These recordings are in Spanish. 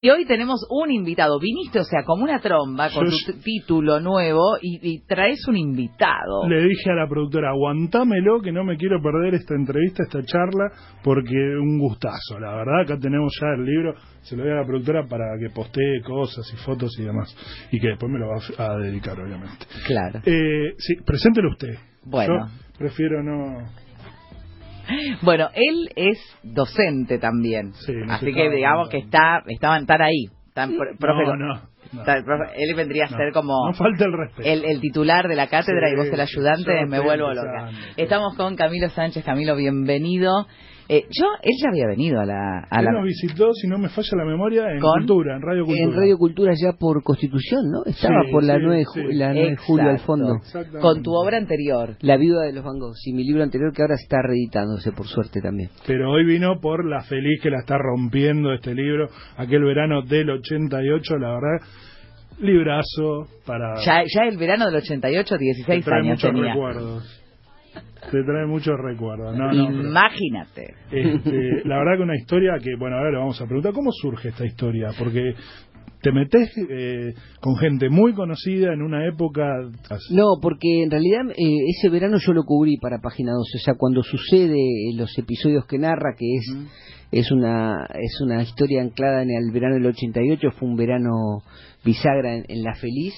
Y hoy tenemos un invitado. Viniste, o sea, como una tromba con Yo- tu título nuevo y, y traes un invitado. Le dije a la productora, aguantámelo que no me quiero perder esta entrevista, esta charla, porque un gustazo, la verdad, acá tenemos ya el libro, se lo doy a la productora para que postee cosas y fotos y demás, y que después me lo va a a dedicar, obviamente. Claro. Eh, sí, preséntelo usted. Bueno. Yo prefiero no... Bueno, él es docente también. Sí, así que digamos que está, estaban estar ahí. Pro- profe- no, no, no, profe- él vendría a ser como falta el respeto. el, el titular de la cátedra Sí, y vos el ayudante, me vuelvo loca. Estamos con Camilo Sánchez. Camilo, bienvenido. Eh, yo, él ya había venido a la... A Él la nos visitó, si no me falla la memoria, en ¿Con? Cultura, en Radio Cultura. En Radio Cultura ya por Constitución, ¿no? Estaba Sí, por la sí, 9 de, sí. la 9 de julio al fondo. Con tu obra anterior. La viuda de los Van Gogh, sí, mi libro anterior que ahora está reeditándose, por suerte también. pero hoy vino por la feliz que la está rompiendo este libro, aquel verano del 88, la verdad, librazo para... Ya, ya el verano del 88, te 16 trae años muchos tenía. recuerdos. Te trae muchos recuerdos. No, no, pero, Imagínate. este, la verdad que una historia que, bueno, ahora le vamos a preguntar, ¿cómo surge esta historia? Porque te metes eh, con gente muy conocida en una época... No, porque en realidad eh, ese verano yo lo cubrí para Página 12, o sea, cuando sucede eh, los episodios que narra, que es es una es una historia anclada en el verano del 88, fue un verano bisagra en, en La Feliz,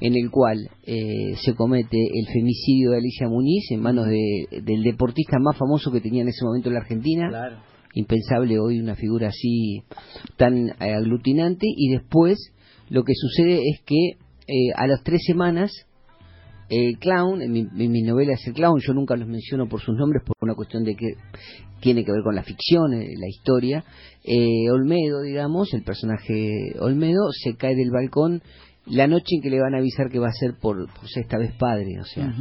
en el cual eh, se comete el femicidio de Alicia Muniz en manos de- del deportista más famoso que tenía en ese momento la Argentina. Claro. Impensable hoy una figura así tan eh, aglutinante y después lo que sucede es que eh, a las tres semanas el clown, en mi, en mi novela es el clown, yo nunca los menciono por sus nombres por una cuestión de que tiene que ver con la ficción, eh, la historia, eh, Olmedo, digamos, el personaje Olmedo, se cae del balcón la noche en que le van a avisar que va a ser por, por sexta vez padre, o sea.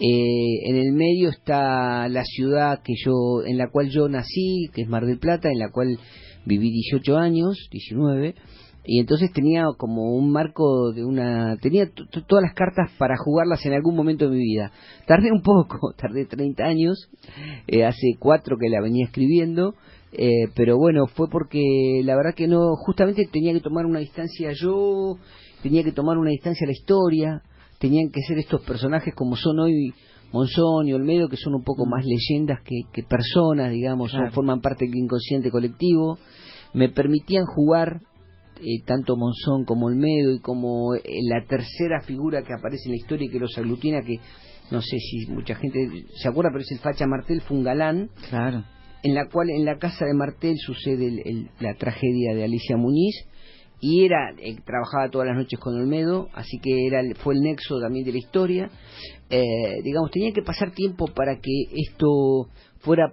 Eh, en el medio está la ciudad que yo, en la cual yo nací, que es Mar del Plata, en la cual viví 18 años, 19, y entonces tenía como un marco de una, tenía todas las cartas para jugarlas en algún momento de mi vida. Tardé un poco, tardé 30 años, eh, hace cuatro que la venía escribiendo, eh, pero bueno, fue porque la verdad que no, justamente tenía que tomar una distancia yo, tenía que tomar una distancia la historia, tenían que ser estos personajes como son hoy Monzón y Olmedo, que son un poco más leyendas que, que personas, digamos, son- Claro. forman parte del inconsciente colectivo, me permitían jugar eh, tanto Monzón como Olmedo y como eh, la tercera figura que aparece en la historia y que los aglutina, que no sé si mucha gente se acuerda, pero es el Facha Martel, fue un galán, Claro. en la cual en la casa de Martel sucede el- el- la tragedia de Alicia Muñiz y era eh, trabajaba todas las noches con Olmedo así que era el- fue el nexo también de la historia Eh, digamos tenía que pasar tiempo para que esto fuera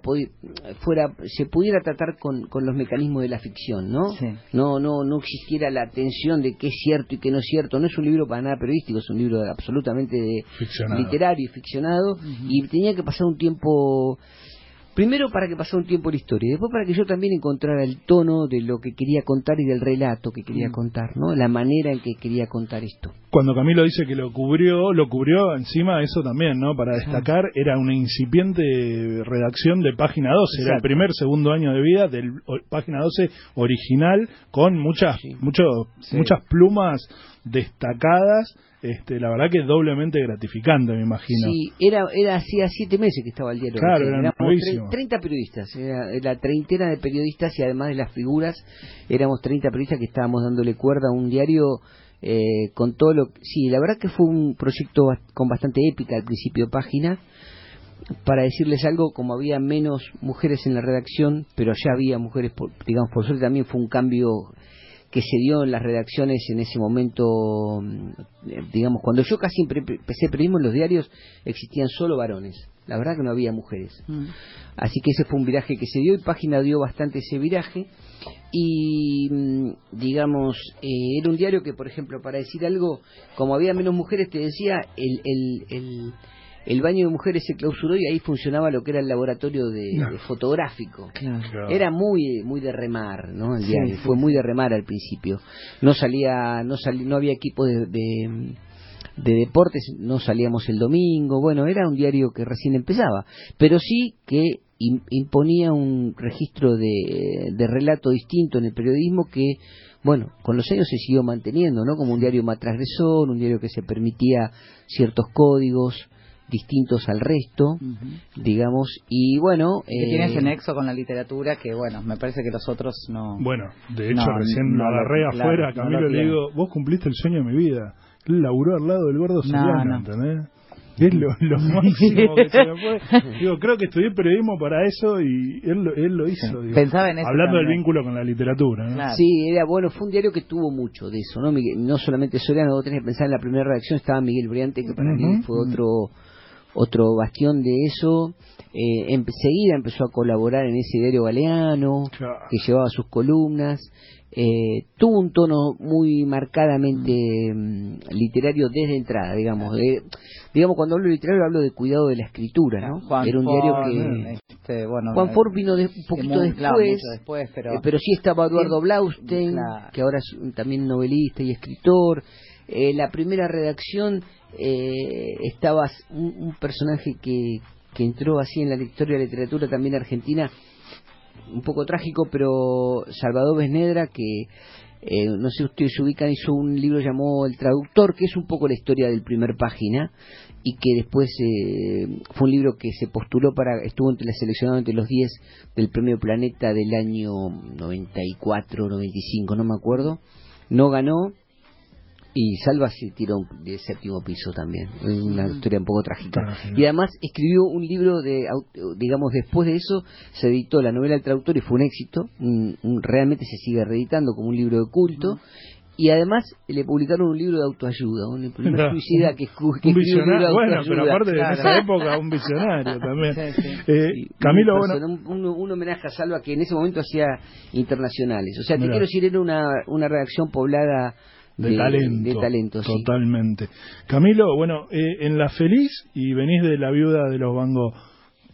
fuera se pudiera tratar con, con los mecanismos de la ficción no Sí. no no no existiera la tensión de qué es cierto y qué no es cierto no es un libro para nada periodístico es un libro absolutamente de, Ficcionado. literario y ficcionado y tenía que pasar un tiempo primero para que pasara un tiempo la historia y después para que yo también encontrara el tono de lo que quería contar y del relato que quería Mm. contar no la manera en que quería contar esto Cuando Camilo dice que lo cubrió, lo cubrió encima eso también, ¿no? Para destacar, era una incipiente redacción de Página 12, era el primer, segundo año de vida del o- Página 12 original, con muchas, Sí. muchas plumas destacadas, este, la verdad que es doblemente gratificante, me imagino. Sí, era, era hacía siete meses que estaba el diario. Claro, eran éramos nuevísimos. tre- 30 periodistas, era la treintena de periodistas y además de las figuras, éramos 30 periodistas que estábamos dándole cuerda a un diario eh, con todo lo... Sí, la verdad que fue un proyecto con bastante épica al principio de página. Para decirles algo, como había menos mujeres en la redacción, pero ya había mujeres, por, digamos, por suerte también fue un cambio que se dio en las redacciones en ese momento, mm, digamos, cuando yo casi empe- empecé periodismo en los diarios existían solo varones, la verdad que no había mujeres. Mm. Así que ese fue un viraje que se dio y Página dio bastante ese viraje. Y, mm, digamos, eh, era un diario que, por ejemplo, para decir algo, como había menos mujeres, te decía, el, el, el, el baño de mujeres se clausuró y ahí funcionaba lo que era el laboratorio de, No. de fotográfico. Claro. Claro. Era muy muy de remar, ¿no? El Sí, diario sí, fue muy de remar al principio. No salía, no salí, no había equipo de, de, de deportes, no salíamos el domingo. Bueno, era un diario que recién empezaba, pero sí que im- imponía un registro de, de relato distinto en el periodismo que bueno, con los años se siguió manteniendo, ¿no? Como un diario más transgresor, un diario que se permitía ciertos códigos distintos al resto, digamos, y bueno... Que tiene ese nexo con la literatura que, bueno, me parece que los otros no... Bueno, de hecho recién lo agarré afuera, Camilo, le digo, vos cumpliste el sueño de mi vida. Él laburó al lado del gordo Soriano, ¿entendés? Es lo, máximo que se me puede. Digo, creo que estudié periodismo para eso y él, él lo hizo. Pensaba en eso. Hablando del vínculo con la literatura. ¿no? Sí, era bueno, fue un diario que tuvo mucho de eso, ¿no? no solamente Soriano, vos tenés que pensar en la primera redacción, estaba Miguel Briante, que para mí fue otro otro bastión de eso. Eh, enseguida empezó a colaborar en ese diario galeano, que llevaba sus columnas. Eh, tuvo un tono muy marcadamente mm, literario desde entrada, digamos. digamos, cuando hablo de literario hablo de cuidado de la escritura, ¿no? Era un diario que... Este, bueno, Juan Ford vino un poquito después, pero... Eh, pero sí estaba Eduardo Blaustein, que ahora es también novelista y escritor. Eh, la primera redacción eh, estaba un, personaje que, que entró así en la historia de la literatura también argentina, un poco trágico, pero Salvador Besnedra, que eh, no sé si ustedes se ubican, hizo un libro llamado El Traductor, que es un poco la historia del primer página, y que después eh, fue un libro que se postuló para, estuvo entre seleccionado entre los 10 del Premio Planeta del año 94, 95, no me acuerdo, no ganó, y Salva se tiró de séptimo piso también, una historia un poco trágica. Y además escribió un libro de, digamos, después de eso se editó la novela del traductor y fue un éxito, realmente se sigue reeditando como un libro de culto. Y además le publicaron un libro de autoayuda, un primer suicida que, que un visionario, bueno, pero aparte de esa época, un visionario también. Eh, Camilo, bueno. Un, un, homenaje a Salva que en ese momento hacía internacionales. O sea, te quiero decir, era una, una redacción poblada de, talento. talento totalmente. Camilo, bueno, eh, en La Feliz y venís de la viuda de los Van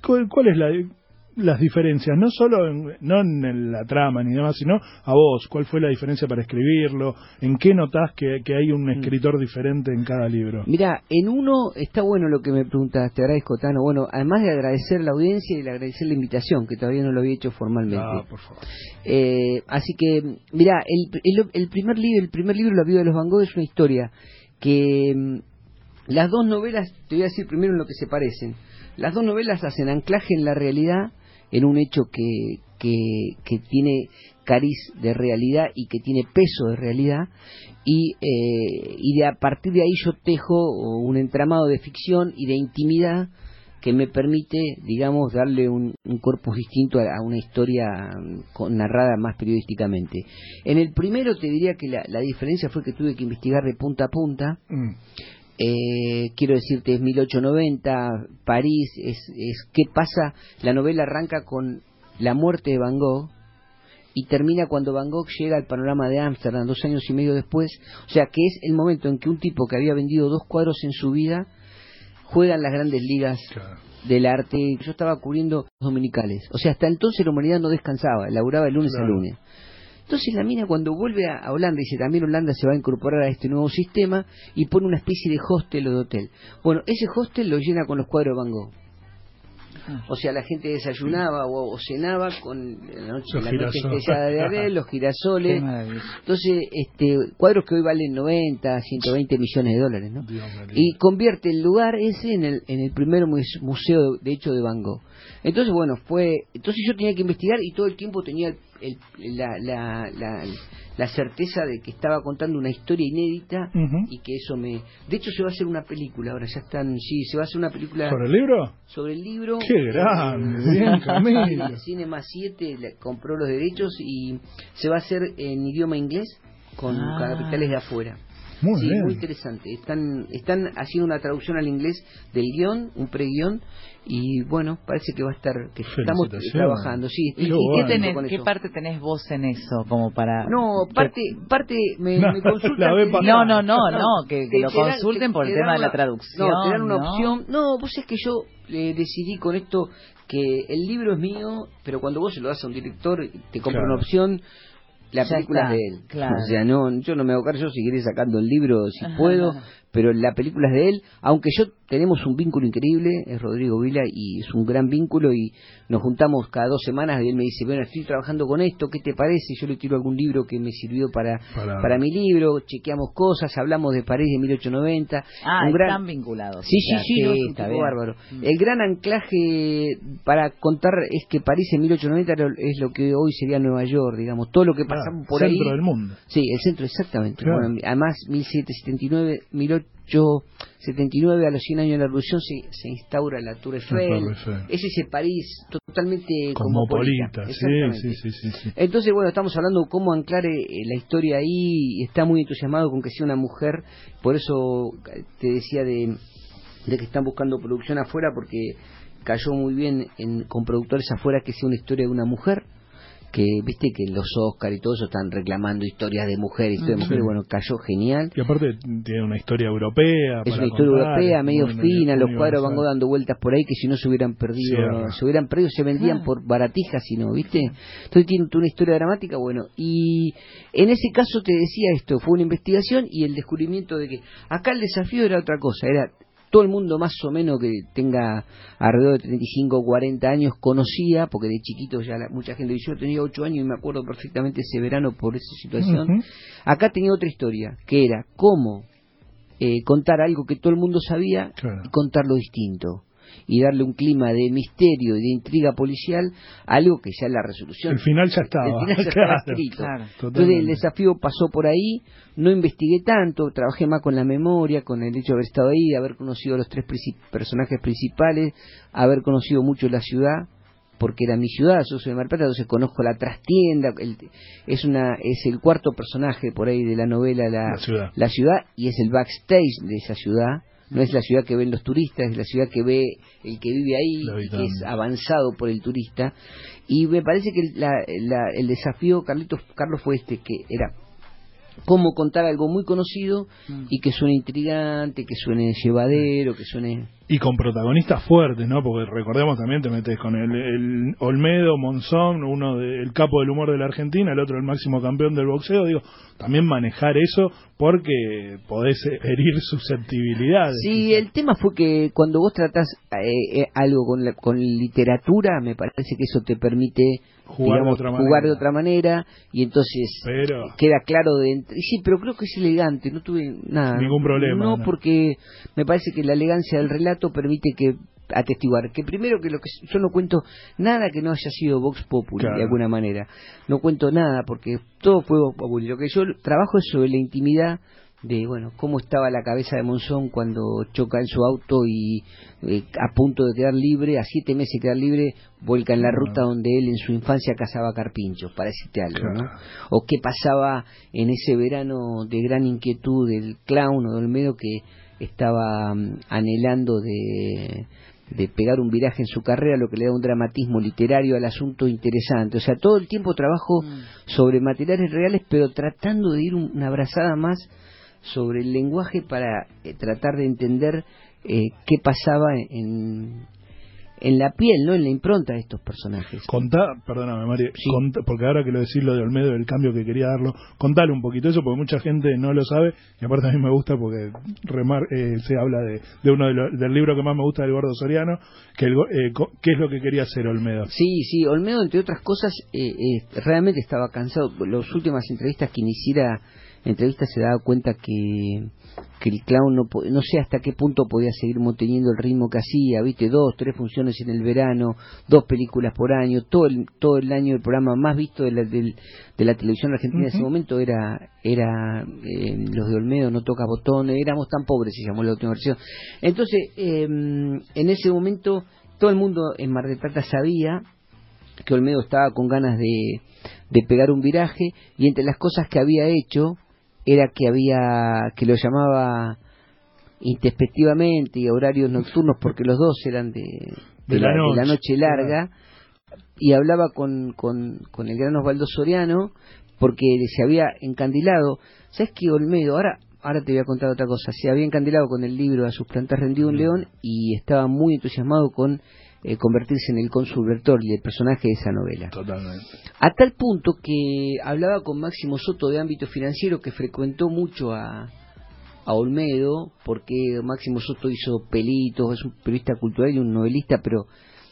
¿cuál, es la, las diferencias, no solo en, no en la trama ni demás, sino a vos, cuál fue la diferencia para escribirlo, en qué notás que, hay un mm. escritor diferente en cada libro. Mira, en uno está bueno lo que me preguntas, te agradezco Tano, bueno, además de agradecer la audiencia y de agradecer la invitación, que todavía no lo había hecho formalmente. Ah, por favor. Eh, así que, mira, el, el, primer libro, el primer libro, La vida de los Van Gogh, es una historia que mm, las dos novelas, te voy a decir primero en lo que se parecen, las dos novelas hacen anclaje en la realidad en un hecho que, que, tiene cariz de realidad y que tiene peso de realidad y, eh, y de a partir de ahí yo tejo un entramado de ficción y de intimidad que me permite, digamos, darle un, un corpus distinto a, una historia con, narrada más periodísticamente. En el primero te diría que la, la, diferencia fue que tuve que investigar de punta a punta. Mm. Eh, quiero decirte, es 1890, París, es, es qué pasa, la novela arranca con la muerte de Van Gogh y termina cuando Van Gogh llega al panorama de Ámsterdam dos años y medio después, o sea que es el momento en que un tipo que había vendido dos cuadros en su vida juega en las grandes ligas del arte. Yo estaba cubriendo dominicales, o sea, hasta entonces la humanidad no descansaba, laburaba el lunes a lunes. Entonces la mina cuando vuelve a Holanda, dice también Holanda se va a incorporar a este nuevo sistema y pone una especie de hostel o de hotel. Bueno, ese hostel lo llena con los cuadros de Van Gogh. Ah. O sea, la gente desayunaba o, cenaba con la noche, la noche estrellada de Arel, los girasoles. Entonces, este, cuadros que hoy valen 90, 120 millones de dólares, ¿no? Y convierte el lugar ese en el, en el primer museo, de hecho, de Van Gogh. Entonces, bueno, fue. Entonces yo tenía que investigar y todo el tiempo tenía la, la, la, la, certeza de que estaba contando una historia inédita y que eso me. De hecho, se va a hacer una película, ahora ya están. Sí, se va a hacer una película. ¿Sobre el libro? Sobre el libro. ¡Qué grande! bien, Camilo. Cinema 7 compró los derechos y se va a hacer en idioma inglés con ah. capitales de afuera. Muy sí, muy interesante. Están, están haciendo una traducción al inglés del guion, un pre-guión, y bueno, parece que va a estar, que estamos trabajando. Sí, ¿Y, qué, tenés, qué parte tenés vos en eso? como para No, parte, parte me, me consultan. no, no, no, no, que, lo consulten por el tema de la traducción. No, te dan una opción. No, vos es que yo eh, decidí con esto que el libro es mío, pero cuando vos se lo das a un director, te compra una opción la película de él. O sea, no, yo no me hago cargo, yo seguiré sacando el libro si puedo, pero la película es de él, aunque yo tenemos un vínculo increíble, es Rodrigo Vila y es un gran vínculo y nos juntamos cada dos semanas y él me dice, bueno, estoy trabajando con esto, ¿qué te parece? Yo le tiro algún libro que me sirvió para, para... mi libro, chequeamos cosas, hablamos de París de 1890. Ah, un gran... están vinculados. Sí, sí, sí, está bárbaro. Mm. El gran anclaje para contar es que París en 1890 es lo que hoy sería Nueva York, digamos, todo lo que pasamos por ahí. El centro del mundo. Sí, el centro, exactamente. además, 1779, 1879, a los 100 años de la Revolución, se, se instaura la Tour Eiffel. Es ese París totalmente cosmopolita. Sí, sí, sí, Entonces, bueno, estamos hablando de cómo anclar eh, la historia ahí y está muy entusiasmado con que sea una mujer. Por eso te decía de, de que están buscando producción afuera, porque cayó muy bien en, con productores afuera que sea una historia de una mujer que viste que los Oscar y todo eso están reclamando historias de mujeres, historias de mujeres, bueno, cayó genial. Y aparte tiene una historia europea. Es una historia europea, medio fina, los cuadros van dando vueltas por ahí que si no se hubieran perdido, se hubieran perdido, se vendían por baratijas, sino, ¿viste? Entonces tiene una historia dramática, bueno, y en ese caso te decía esto, fue una investigación y el descubrimiento de que acá el desafío era otra cosa, era todo el mundo más o menos que tenga alrededor de 35 o 40 años conocía, porque de chiquito ya mucha gente dice, yo tenía 8 años y me acuerdo perfectamente ese verano por esa situación. Acá tenía otra historia, que era cómo eh, contar algo que todo el mundo sabía y contarlo distinto y darle un clima de misterio y de intriga policial, algo que ya la resolución. El final ya estaba. escrito. Entonces el desafío pasó por ahí, no investigué tanto, trabajé más con la memoria, con el hecho de haber estado ahí, de haber conocido a los tres personajes principales, haber conocido mucho la ciudad porque era mi ciudad, yo soy de Mar Plata, entonces conozco la trastienda, es una es el cuarto personaje por ahí de la novela la, la ciudad y es el backstage de esa ciudad no es la ciudad que ven los turistas, es la ciudad que ve el que vive ahí y que es avanzado por el turista. Y me parece que el desafío, Carlitos, Carlos, fue este, que era cómo contar algo muy conocido mm. y que suene intrigante, que suene llevadero, que suene... Y con protagonistas fuertes, ¿no? Porque recordemos también, te metes con el, Olmedo, Monzón, uno del capo del humor de la Argentina, el otro el máximo campeón del boxeo, digo, también manejar eso porque podés herir susceptibilidades. Sí, el tema fue que cuando vos tratás eh, eh, algo con, con literatura, me parece que eso te permite jugar, de, otra jugar de otra manera y entonces queda claro de sí pero creo que es elegante no tuve nada. Ningún problema no, porque me parece que la elegancia del relato permite que atestiguar que primero que lo que yo no cuento nada que no haya sido Vox Populi de alguna manera. No cuento nada porque todo fue Vox Populi. Lo que yo trabajo es sobre la intimidad de bueno cómo estaba la cabeza de Monzón cuando choca en su auto y eh, a punto de quedar libre, a siete meses de quedar libre, vuelca en la ruta donde él en su infancia cazaba carpinchos, para decirte algo, ¿no? O qué pasaba en ese verano de gran inquietud del clown o del Olmedo que estaba mm, anhelando de, de pegar un viraje en su carrera, lo que le da un dramatismo literario al asunto interesante. O sea, todo el tiempo trabajo mm. sobre materiales reales, pero tratando de ir una abrazada más sobre el lenguaje para eh, tratar de entender eh, qué pasaba en, en la piel, ¿no? En la impronta de estos personajes. Contá, perdóname, María, porque ahora que lo decís lo de Olmedo, el cambio que quería darlo, contale un poquito eso, porque mucha gente no lo sabe, y aparte a mí me gusta porque remar, eh, se habla de, de uno de del libro que más me gusta del Gordo Soriano, que el, qué es lo que quería hacer Olmedo. Sí, sí, Olmedo, entre otras cosas, realmente estaba cansado. Las últimas entrevistas que iniciara entrevista se daba cuenta que, que el clown no, no sé hasta qué punto podía seguir manteniendo el ritmo que hacía, viste, dos, tres funciones en el verano, dos películas por año, todo el, todo el año el programa más visto de la, de, la televisión argentina en ese momento era, era eh, Los de Olmedo, No Toca Botón, éramos tan pobres, se llamó la última versión. Entonces, em, en ese momento todo el mundo en Mar del Plata sabía que Olmedo estaba con ganas de, de pegar un viraje y entre las cosas que había hecho era que había que lo llamaba introspectivamente y horarios nocturnos porque los dos eran de, de, la, noche, larga y hablaba con, con, con, el gran Osvaldo Soriano porque se había encandilado ¿sabes qué Olmedo? ahora ahora te voy a contar otra cosa se había encandilado con el libro A sus plantas rendido un mm. león y estaba muy entusiasmado con eh, convertirse en el cónsul y el personaje de esa novela. Totalmente. A tal punto que hablaba con Máximo Soto de ámbito financiero que frecuentó mucho a, a Olmedo, porque Máximo Soto hizo pelitos, es un periodista cultural y un novelista, pero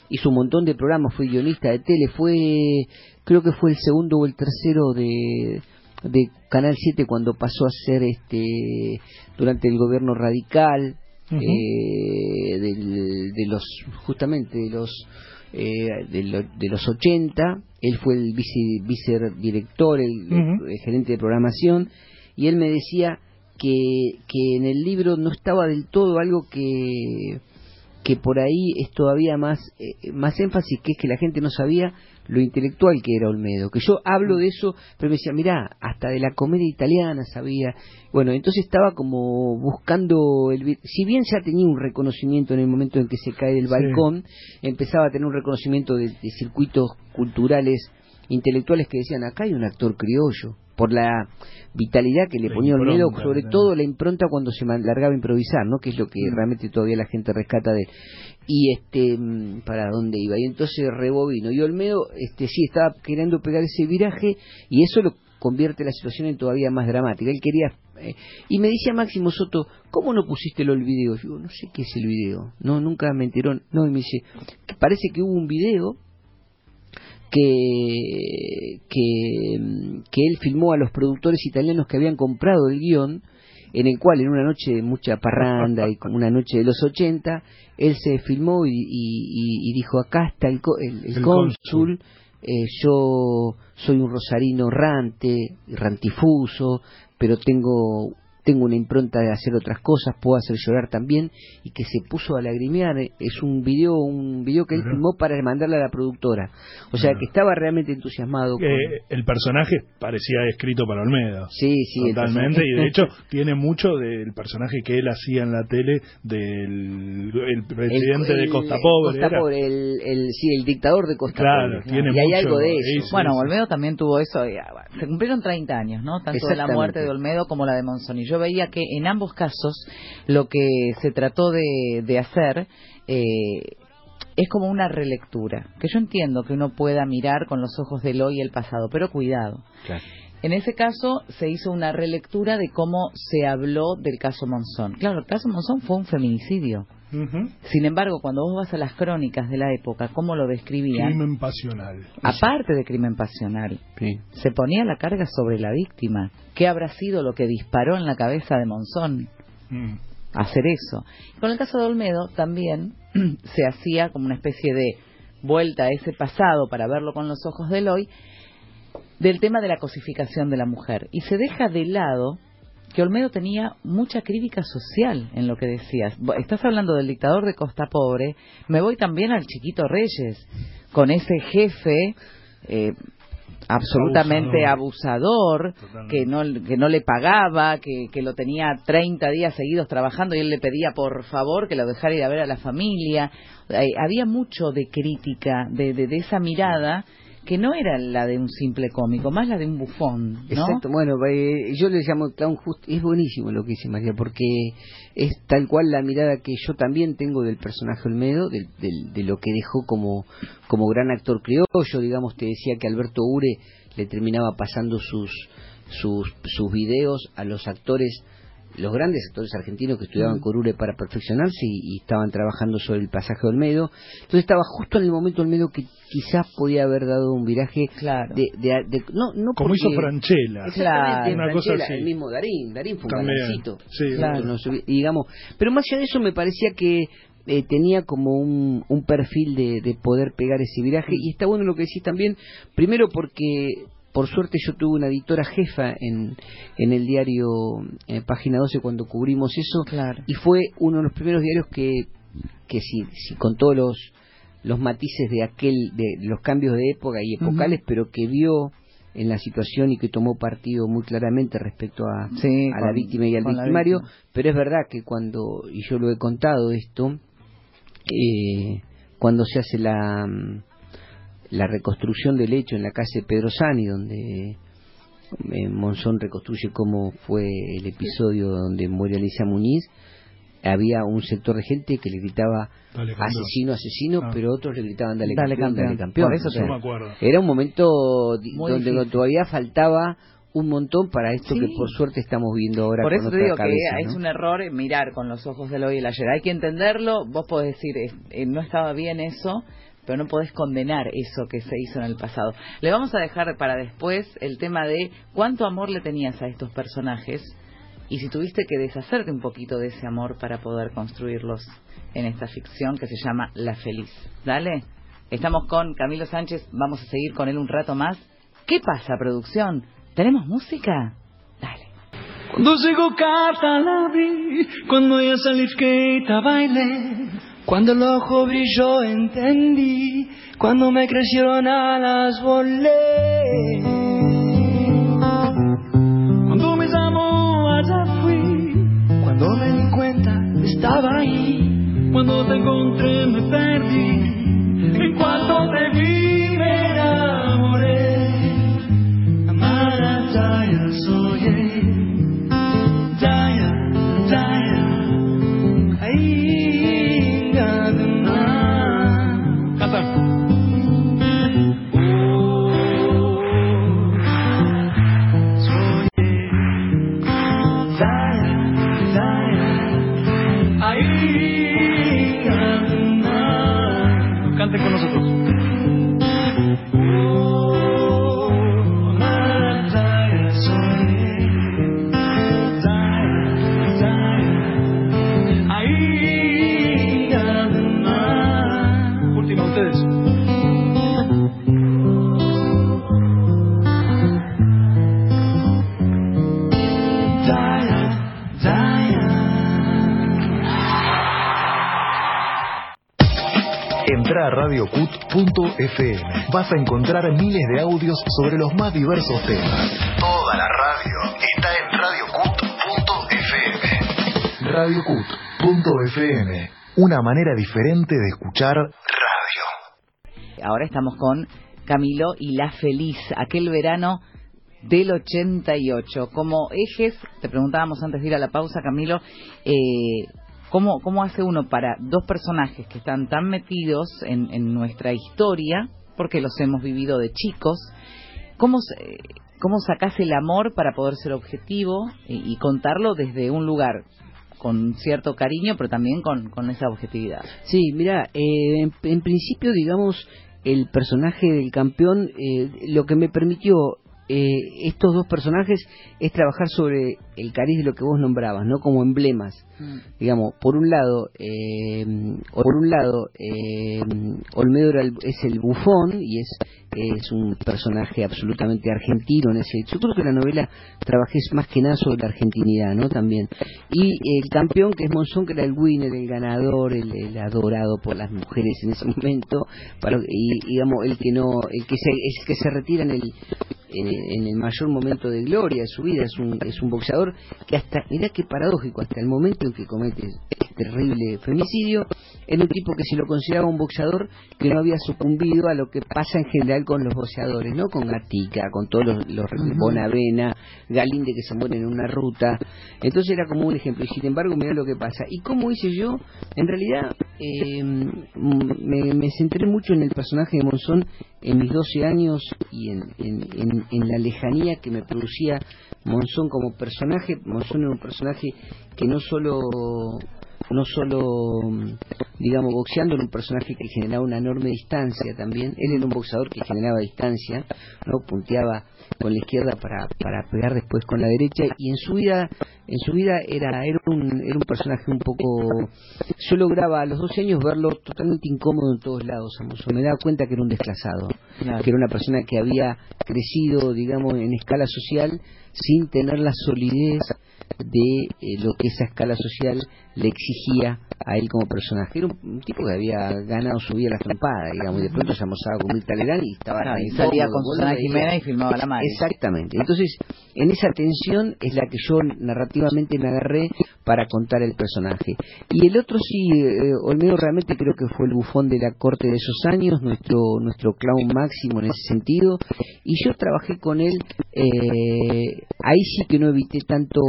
hizo un montón de programas, fue guionista de tele, fue, creo que fue el segundo o el tercero de, de Canal 7 cuando pasó a ser este durante el gobierno radical eh, de los justamente de los eh, de, los 80 él fue el vice, vicedirector el, el, gerente de programación y él me decía que, que en el libro no estaba del todo algo que que por ahí es todavía más, eh, más énfasis, que es que la gente no sabía lo intelectual que era Olmedo. Que yo hablo de eso, pero me decía, mirá, hasta de la comedia italiana sabía. Bueno, entonces estaba como buscando, el, si bien ya tenía un reconocimiento en el momento en que se cae del balcón, empezaba a tener un reconocimiento de circuitos culturales, intelectuales que decían, acá hay un actor criollo por la vitalidad que le ponía Olmedo, sobre todo la impronta cuando se largaba a improvisar, ¿no? Que es lo que mm. realmente todavía la gente rescata de él. Y este, mm, para dónde iba. Y entonces rebobino. Y Olmedo, este, sí, estaba queriendo pegar ese viraje y eso lo convierte la situación en todavía más dramática. Él quería eh, y me decía Máximo Soto, ¿cómo no pusiste el video? Yo digo, no sé qué es el video. No, nunca me enteró. No, y me dice, parece que hubo un video que, que, él filmó a los productores italianos que habían comprado el guion, en el cual en una noche de mucha parranda y como una noche de los 80, él se filmó y, y, dijo, acá está el, el, cónsul, eh, yo soy un rosarino rante, rantifuso, pero tengo tengo una impronta de hacer otras cosas, puedo hacer llorar también, y que se puso a lagrimear. Es un video, un video que él filmó para mandarle a la productora. O sea, que estaba realmente entusiasmado. Eh, el personaje parecía escrito para Olmedo. Sí, sí. Totalmente, y de hecho tiene mucho del personaje que él hacía en la tele del el presidente de Costa Pobre. Costa Pobre, el, sí, el dictador de Costa Pobre. Tiene y hay algo de eso. bueno, Olmedo también tuvo eso. Eh, se cumplieron 30 años, ¿no? Tanto de la muerte de Olmedo como la de Monzoni veía que en ambos casos lo que se trató de, hacer eh, es como una relectura, que yo entiendo que uno pueda mirar con los ojos del hoy y el pasado, pero cuidado. En ese caso se hizo una relectura de cómo se habló del caso Monzón. Claro, el caso Monzón fue un feminicidio. Sin embargo, cuando vos vas a las crónicas de la época, ¿cómo lo describían? Crimen pasional. Aparte de crimen pasional, se ponía la carga sobre la víctima. ¿Qué habrá sido lo que disparó en la cabeza de Monzón? Mm. Hacer eso. Con el caso de Olmedo también se hacía como una especie de vuelta a ese pasado para verlo con los ojos del hoy, del tema de la cosificación de la mujer. Y se deja de lado que Olmedo tenía mucha crítica social en lo que decías. Estás hablando del dictador de Costa Pobre, me voy también al Chiquito Reyes, con ese jefe eh, absolutamente abusador, que, no, que no le pagaba, que, que lo tenía 30 días seguidos trabajando y él le pedía por favor que lo dejara ir a ver a la familia. Eh, había mucho de crítica, de, de, de esa mirada que no era la de un simple cómico, más la de un bufón, ¿no? Exacto, bueno, eh, yo le llamo clown just, es buenísimo lo que dice María, porque es tal cual la mirada que yo también tengo del personaje Olmedo, de, de lo que dejó como, como gran actor criollo, digamos, te decía que Alberto Ure le terminaba pasando sus, sus, sus videos a los actores los grandes actores argentinos que estudiaban con Ure para perfeccionarse y, estaban trabajando sobre el pasaje de Olmedo. Entonces estaba justo en el momento Olmedo que quizás podía haber dado un viraje claro. de, de, no, no Como hizo Franchella. Exactamente, una cosa el mismo Darín, Darín fue un Sí, claro. digamos, pero más allá de eso me parecía que eh, tenía como un, un perfil de, de, poder pegar ese viraje y está bueno lo que decís también, primero porque por suerte yo tuve una editora jefa en, en el diario en Página 12 cuando cubrimos eso y fue uno de los primeros diarios que, que si, si con todos los, los matices de aquel de los cambios de época y epocales, pero que vio en la situación y que tomó partido muy claramente respecto a, a la víctima y al victimario, pero es verdad que cuando, y yo lo he contado esto, eh, cuando se hace la, la reconstrucción del hecho en la calle Pedro Sani, donde eh, Monzón reconstruye cómo fue el episodio donde muere Alicia Muñiz, había un sector de gente que le gritaba asesino, asesino, ah. pero otros le gritaban dale, campeón, dale campeón. eso Era un momento donde todavía faltaba un montón para esto que por suerte estamos viendo ahora. Por eso te digo que es un error mirar con los ojos del hoy y el ayer. Hay que entenderlo, vos podés decir, eh, no estaba bien eso, pero no podés condenar eso que se hizo en el pasado. Le vamos a dejar para después el tema de cuánto amor le tenías a estos personajes y si tuviste que deshacerte un poquito de ese amor para poder construirlos en esta ficción que se llama La Feliz. Dale. Estamos con Camilo Sánchez, vamos a seguir con él un rato más. ¿Qué pasa, producción? ¿Tenemos música? Dale. Cuando llegó casa la vi, cuando ella salí a bailé, cuando el ojo brilló entendí, cuando me crecieron alas volé. Cuando llamó allá fui, cuando me di cuenta estaba ahí, cuando te encontré me perdí, en cuanto te vi me enamoré. FM. Vas a encontrar miles de audios sobre los más diversos temas. Toda la radio está en radiocut.fm. Radiocut.fm. Una manera diferente de escuchar radio. Ahora estamos con Camilo y La Feliz, aquel verano del 88. Como ejes, te preguntábamos antes de ir a la pausa, Camilo, eh, ¿Cómo, ¿Cómo hace uno para dos personajes que están tan metidos en, nuestra historia, porque los hemos vivido de chicos, cómo, cómo sacás el amor para poder ser objetivo y, contarlo desde un lugar con cierto cariño, pero también con, con esa objetividad? Sí, mira, eh, en, principio, digamos, el personaje del campeón, eh, lo que me permitió eh, estos dos personajes es trabajar sobre el cariz de lo que vos nombrabas, ¿no? Como emblemas. Mm. Digamos, por un lado, eh, por un lado, eh, Olmedo es el bufón y es es un personaje absolutamente argentino en ese yo creo que la novela trabajé más que nada sobre la argentinidad no también y el campeón que es Monzón que era el winner el ganador el, adorado por las mujeres en ese momento para, y digamos el que no el que se el que se retira en el en, el mayor momento de gloria de su vida es un es un boxeador que hasta mira qué paradójico hasta el momento en que comete este terrible femicidio era un tipo que se lo consideraba un boxeador que no había sucumbido a lo que pasa en general con los boxeadores, ¿no? Con Gatica, con todos los, los Bonavena, Galinde que se mueren en una ruta. Entonces era como un ejemplo. Y sin embargo, mira lo que pasa. ¿Y cómo hice yo? En realidad, eh, me, me, centré mucho en el personaje de Monzón en mis 12 años y en, en, en la lejanía que me producía Monzón como personaje. Monzón era un personaje que no solo no solo, digamos, boxeando, era un personaje que generaba una enorme distancia también. Él era un boxeador que generaba distancia, no punteaba con la izquierda para, para pegar después con la derecha y en su vida en su vida era era un, era un personaje un poco yo lograba a los 12 años verlo totalmente incómodo en todos lados me daba cuenta que era un desclasado que era una persona que había crecido digamos en escala social sin tener la solidez de eh, lo que esa escala social le exigía a él como personaje. Era un, tipo que había ganado su vida la trampada, digamos, y de pronto se almorzaba con Mirta Legrand y estaba... y salía con Susana Jimena y filmaba la madre. Exactamente. Entonces, en esa tensión es la que yo narrativamente me agarré para contar el personaje. Y el otro sí, eh, Olmedo realmente creo que fue el bufón de la corte de esos años, nuestro, nuestro clown máximo en ese sentido, y yo trabajé con él, eh, ahí sí que no evité tanto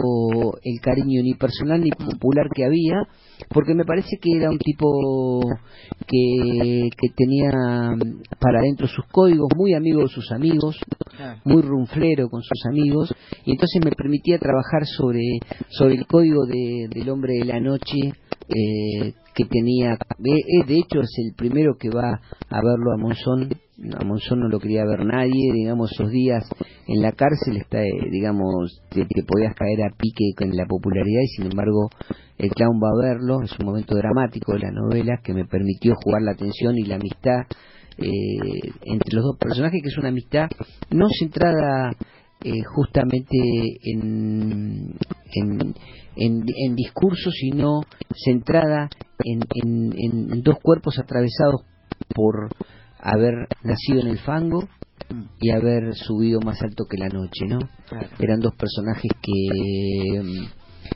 el cariño ni personal ni popular que había, porque me parece que era un tipo que, que tenía para adentro sus códigos, muy amigo de sus amigos, muy rumflero con sus amigos, y entonces me permitía trabajar sobre, sobre el código de, del hombre de la noche, eh, que tenía, eh, de hecho es el primero que va a verlo a Monzón, a Monzón no lo quería ver nadie, digamos, esos días en la cárcel, está, eh, digamos, que podías caer a pique con la popularidad y sin embargo el clown va a verlo, es un momento dramático de la novela que me permitió jugar la atención y la amistad eh, entre los dos personajes, que es una amistad no centrada eh, justamente en, en, en, discurso, sino centrada en, en, dos cuerpos atravesados por haber nacido en el fango y haber subido más alto que la noche, ¿no? Eran dos personajes que,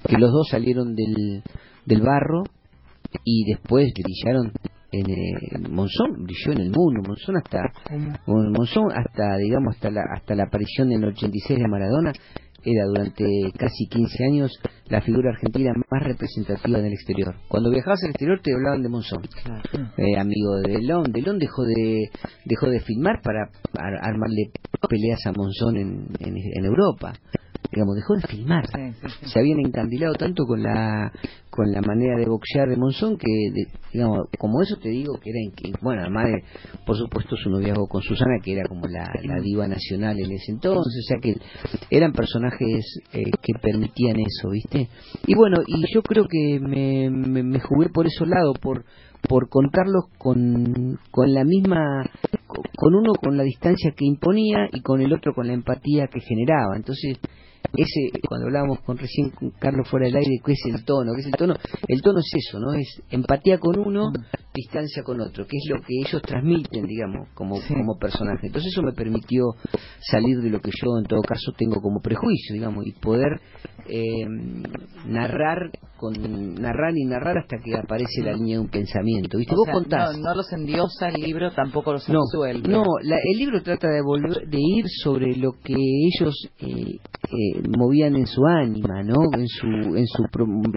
que los dos salieron del, del barro y después brillaron en eh, Monzón brilló en el mundo Monzón hasta Monzón hasta digamos hasta la hasta la aparición del 86 de Maradona era durante casi 15 años la figura argentina más representativa en el exterior. Cuando viajabas al exterior te hablaban de Monzón, eh, amigo de Delon. Delon dejó de dejó de filmar para armarle peleas a Monzón en, en Europa digamos, dejó de filmar. Se habían encandilado tanto con la con la manera de boxear de Monzón que, digamos, como eso te digo, que era, bueno, además de, por supuesto, su noviazgo con Susana, que era como la, diva nacional en ese entonces, o sea que eran personajes eh, que permitían eso, ¿viste? Y bueno, y yo creo que me, me, jugué por esos lados, por por contarlos con, con la misma, con uno con la distancia que imponía y con el otro con la empatía que generaba. Entonces, ese cuando hablábamos con recién con Carlos fuera del aire qué es el tono qué es el tono el tono es eso no es empatía con uno distancia con otro que es lo que ellos transmiten digamos como como personaje. Entonces eso me permitió salir de lo que yo en todo caso tengo como prejuicio digamos y poder eh, narrar con narrar y narrar hasta que aparece la línea de un pensamiento viste vos contás no, los endiosa el libro tampoco los absuelve no, no el libro trata de volver de ir sobre lo que ellos eh, eh, movían en su ánima, ¿no? En su, en su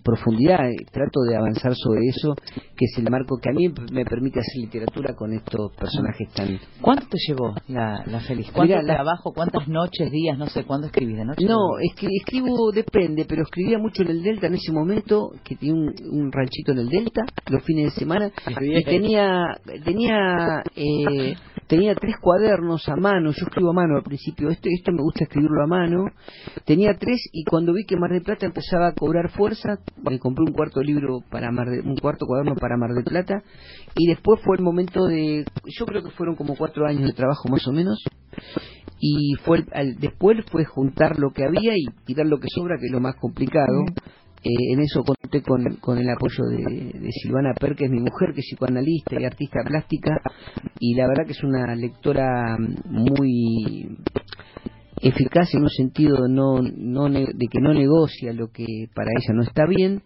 profundidad. Trato de avanzar sobre eso, que es el marco que a mí me permite hacer literatura con estos personajes tan... ¿Cuánto te llevó la, la Feliz? ¿Cuánto trabajo? ¿Cuántas noches, días? No sé, ¿cuándo escribí de noche? No, es que escribo, depende, pero escribía mucho en el Delta en ese momento, que tenía un, ranchito en el Delta, los fines de semana, y tenía, tenía eh, tenía tres cuadernos a mano, yo escribo a mano al principio, esto, esto me gusta escribirlo a mano, tenía tres y cuando vi que Mar del Plata empezaba a cobrar fuerza, me compré un cuarto libro para Mar un cuarto cuaderno para Mar del Plata y después fue el momento de, yo creo que fueron como cuatro años de trabajo más o menos y fue después fue juntar lo que había y tirar lo que sobra que es lo más complicado. Eh, en eso conté con, con el apoyo de, Silvana Per, que es mi mujer, que es psicoanalista y artista plástica, y la verdad que es una lectora muy eficaz en un sentido no, no de que no negocia lo que para ella no está bien,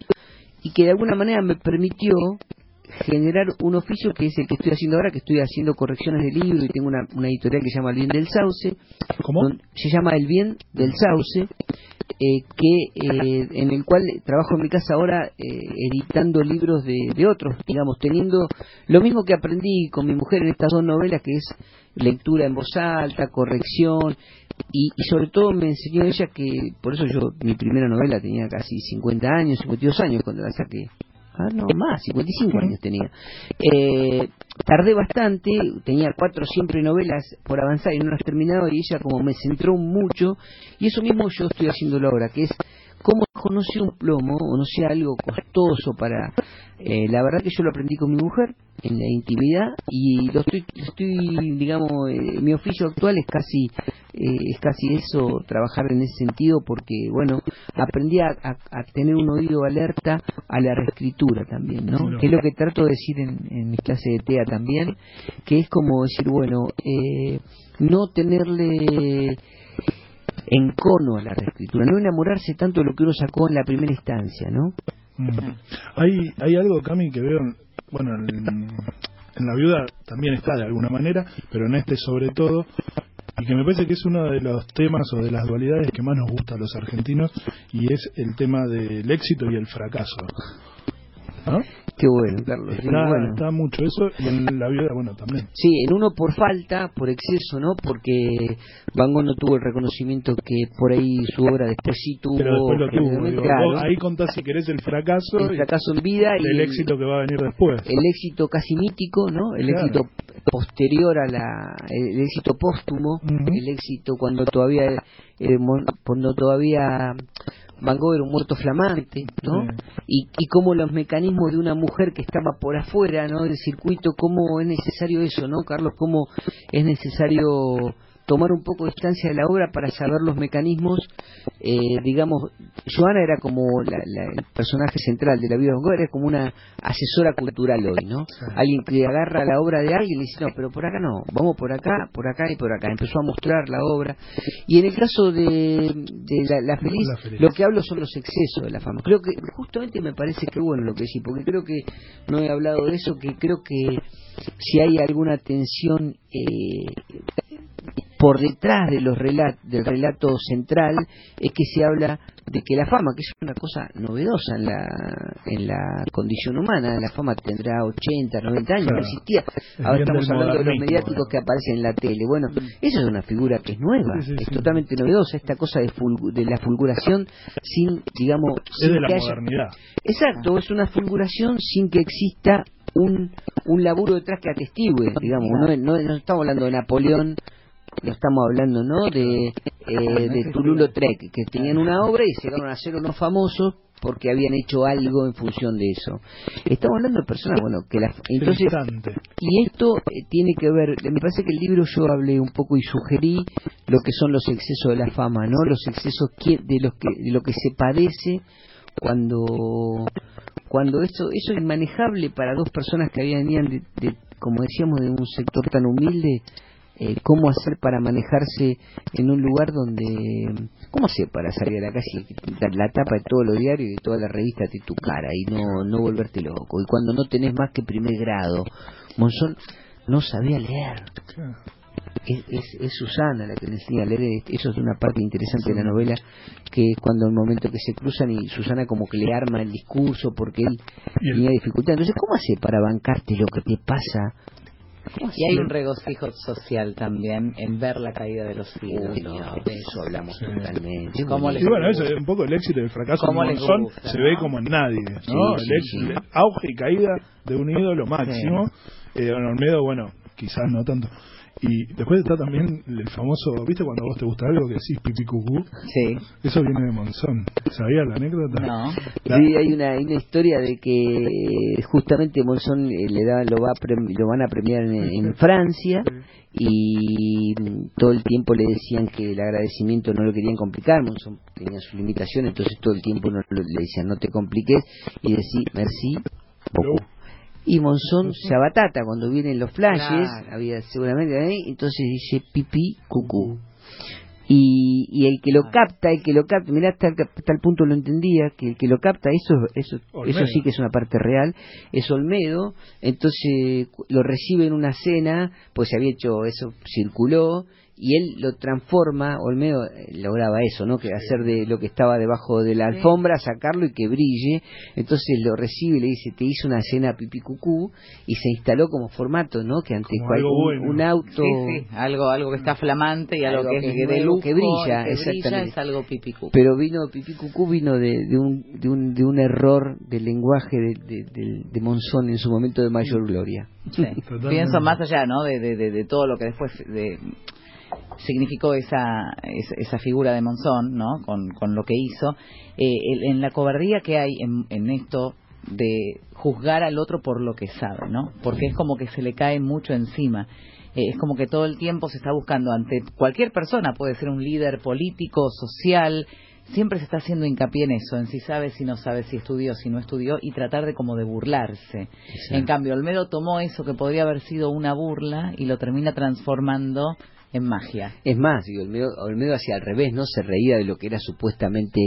y que de alguna manera me permitió generar un oficio que es el que estoy haciendo ahora, que estoy haciendo correcciones de libro y tengo una, una editorial que se llama El Bien del Sauce. ¿Cómo? Se llama El Bien del Sauce eh, que eh, en el cual trabajo en mi casa ahora eh, editando libros de, otros, digamos, teniendo lo mismo que aprendí con mi mujer en estas dos novelas, que es lectura en voz alta, corrección, y, sobre todo me enseñó ella que, por eso yo, mi primera novela tenía casi 50 años, 52 años cuando la saqué, ah, no, más, 55 años tenía. Eh, tardé bastante, tenía cuatro siempre novelas por avanzar y no las terminado y ella como me centró mucho y eso mismo yo estoy haciendo ahora, que es cómo conocer un plomo o no sea algo costoso para... Eh, la verdad que yo lo aprendí con mi mujer en la intimidad y lo estoy, estoy digamos, eh, mi oficio actual es casi eh, es casi eso, trabajar en ese sentido porque, bueno, aprendí a, tener un oído alerta a la reescritura también, ¿no? Que es lo que trato de decir en, en mi clase de TEA también, que es como decir, bueno, no tenerle en cono a la reescritura, no enamorarse tanto de lo que uno sacó en la primera instancia, ¿no? Hay, hay algo, Cami, que veo, bueno, en, la viuda también está de alguna manera, pero en este sobre todo, y que me parece que es uno de los temas o de las dualidades que más nos gusta a los argentinos, y es el tema del éxito y el fracaso. Qué bueno, Carlos. Está, mucho eso y en la vida, bueno, también. Sí, en uno por falta, por exceso, ¿no? Porque Van Gogh no tuvo el reconocimiento que por ahí su obra después sí tuvo. Pero después lo tuvo. ahí contás si querés el fracaso. El fracaso en vida y el éxito que va a venir después. El éxito casi mítico, ¿no? El éxito posterior a la. El, éxito póstumo, el éxito cuando todavía. Eh, cuando todavía Van Gogh era un muerto flamante, ¿no? Y, y cómo los mecanismos de una mujer que estaba por afuera, ¿no? Del circuito, cómo es necesario eso, ¿no, Carlos? Cómo es necesario tomar un poco de distancia de la obra para saber los mecanismos. Eh, digamos, Joana era como el personaje central de la vida de era como una asesora cultural hoy, ¿no? Alguien que agarra la obra de alguien y le dice, no, pero por acá no, vamos por acá, por acá y por acá. Empezó a mostrar la obra. Y en el caso de, la, feliz, lo que hablo son los excesos de la fama. Creo que justamente me parece que bueno lo que sí, porque creo que no he hablado de eso, que creo que si hay alguna tensión eh, por detrás de los del relato central es que se habla de que la fama, que es una cosa novedosa en la, en la condición humana, la fama tendrá 80, 90 años, no existía. Ahora estamos hablando de los mediáticos que aparecen en la tele. Bueno, eso es una figura que es nueva, es totalmente novedosa, esta cosa de, de la fulguración sin, digamos... Es de la modernidad. Exacto, es una fulguración sin que exista un, un laburo detrás que atestigue, digamos, no, no, no estamos hablando de Napoleón no estamos hablando no de, eh, de Tululo Trek que tenían una obra y llegaron a ser unos famosos porque habían hecho algo en función de eso. Estamos hablando de personas bueno que la entonces y esto eh, tiene que ver me parece que el libro yo hablé un poco y sugerí lo que son los excesos de la fama no los excesos de los que de lo que se padece cuando cuando eso eso es inmanejable para dos personas que habían de, de como decíamos de un sector tan humilde eh, cómo hacer para manejarse en un lugar donde cómo hacer para salir a la calle y quitar la tapa de todos los diarios y de toda la revista de tu cara y no no volverte loco y cuando no tenés más que primer grado Monzón no sabía leer. Es, es, Susana la que le enseña a leer eso es una parte interesante de la novela que es cuando el momento que se cruzan y Susana como que le arma el discurso porque él tenía dificultad. Entonces ¿cómo hace para bancarte lo que te pasa y hay un regocijo social también en ver la caída de los ídolos. de eso hablamos totalmente. Y bueno, eso es un poco el éxito y el fracaso de Monzón se ve como en nadie. ¿no? el, auge y caída de un ídolo máximo. Eh, Don Olmedo, bueno, quizás no tanto. Y después está también el famoso, ¿viste cuando vos te gusta algo que decís pipí cucú? Sí. Eso viene de Monzón. ¿Sabías la anécdota? No. Sí, hay una, una historia de que justamente Monzón eh, le da, lo, va lo van a premiar en, Francia y todo el tiempo le decían que el agradecimiento no lo querían complicar, Monzón tenía su limitación, entonces todo el tiempo no, le decían no te compliques y decía merci beaucoup y Monzón se abatata cuando vienen los flashes, había seguramente ahí, entonces dice pipí, cucú. Y, y el que lo ah. capta, el que lo capta, mirá hasta, el punto lo entendía, que el que lo capta, eso eso eso sí que es una parte real, es Olmedo, entonces lo recibe en una cena, pues se había hecho, eso circuló, y él lo transforma, Olmedo eh, lograba eso, ¿no? Que hacer de lo que estaba debajo de la alfombra, sacarlo y que brille. Entonces lo recibe y le dice, te hizo una escena pipí cucú y se instaló como formato, ¿no? Que ante un, auto... Algo, algo que está flamante y algo, que, de luz, que brilla, exactamente. es algo pipí cucú. Pero vino, pipí cucú vino de, de, un, de, un, de un error del lenguaje de, de, de Monzón en su momento de mayor gloria. Pienso más allá, ¿no? De, de, de, todo lo que después de, significó esa, esa, figura de Monzón, ¿no? Con, con lo que hizo, eh, en la cobardía que hay en, en esto de juzgar al otro por lo que sabe, ¿no? Porque es como que se le cae mucho encima. Eh, es como que todo el tiempo se está buscando ante cualquier persona, puede ser un líder político, social, siempre se está haciendo hincapié en eso, en si sabe, si no sabe, si estudió, si no estudió, y tratar de como de burlarse. En cambio, Olmedo tomó eso que podría haber sido una burla y lo termina transformando en magia. Es más, digo, Olmedo, Olmedo hacía al revés, ¿no? Se reía de lo que era supuestamente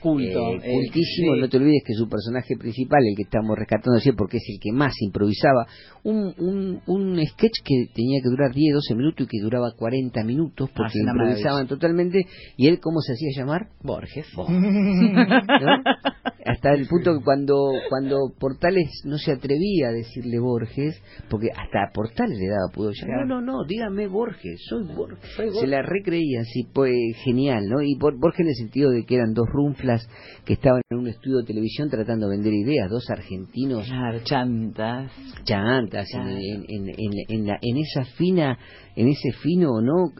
Culto, eh, cultísimo. No te olvides que su personaje principal, el que estamos rescatando así porque es el que más improvisaba, un, un, un sketch que tenía que durar 10, 12 minutos y que duraba 40 minutos porque improvisaban totalmente. ¿Y él cómo se hacía llamar? Borges. Hasta el punto que cuando, cuando Portales no se atrevía a decirle Borges, porque hasta Portales le daba pudo llamar. No, no, no, dígame Borges, soy Borges. Se la recreía así, pues genial, ¿no? Y Borges en el sentido de que eran dos runflas que estaban en un estudio de televisión tratando de vender ideas, dos argentinos. Claro, chantas. Chantas, En, en, en, la, en esa fina, en ese fino, ¿no?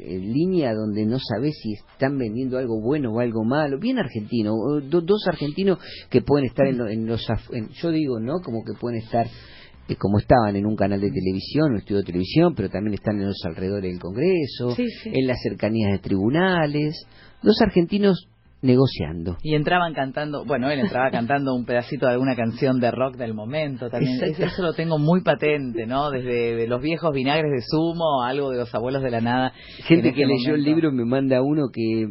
Eh, línea donde no sabes si están vendiendo algo bueno o algo malo. Bien argentino, dos argentinos que pueden estar en, los, yo digo, ¿no? Como que pueden estar eh, como estaban en un canal de televisión, un estudio de televisión, pero también están en los alrededores del Congreso, en las cercanías de tribunales, dos argentinos negociando. Y entraban cantando, bueno, él entraba cantando un pedacito de alguna canción de rock del momento también. Eso lo tengo muy patente, ¿no? Desde los viejos vinagres de zumo, algo de los abuelos de la nada. Gente que leyó el libro me manda uno que,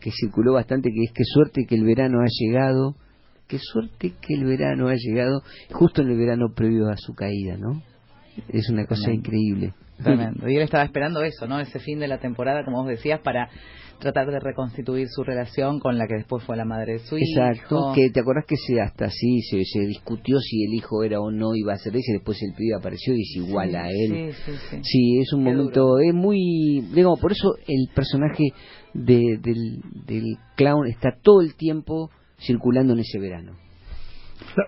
que circuló bastante, que es qué suerte que el verano ha llegado, qué suerte que el verano ha llegado justo en el verano previo a su caída, ¿no? Es una cosa increíble. Tremendo. Y él estaba esperando eso, ¿no? Ese fin de la temporada, como vos decías, para tratar de reconstituir su relación con la que después fue la madre de su hijo. Exacto, que te acordás que se, hasta así se, se, discutió si el hijo era o no iba a ser ese, después el pibe apareció y es igual a él. Sí, sí, sí. es un momento, es muy, digamos, por eso el personaje de, del, del clown está todo el tiempo circulando en ese verano.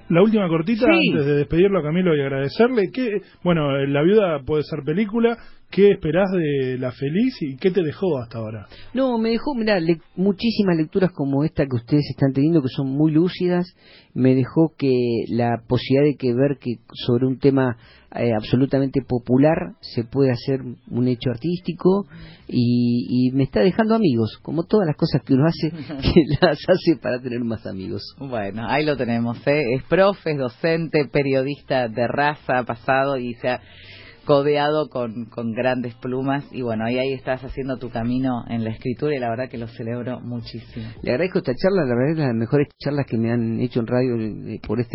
La, última cortita, antes de despedirlo a Camilo y agradecerle, que, bueno, La Viuda puede ser película, ¿qué esperás de La Feliz y qué te dejó hasta ahora? No, me dejó, mira, muchísimas lecturas como esta que ustedes están teniendo, que son muy lúcidas, me dejó que la posibilidad de que ver que sobre un tema eh, absolutamente popular se puede hacer un hecho artístico y, me está dejando amigos, como todas las cosas que uno hace, que las hace para tener más amigos. Bueno, ahí lo tenemos, ¿eh? es profe, es docente, periodista de raza, pasado y se ha codeado con, con grandes plumas y bueno, ahí, ahí estás haciendo tu camino en la escritura y la verdad que lo celebro muchísimo. Le agradezco esta charla, la verdad es de las mejores charlas que me han hecho en radio eh, por este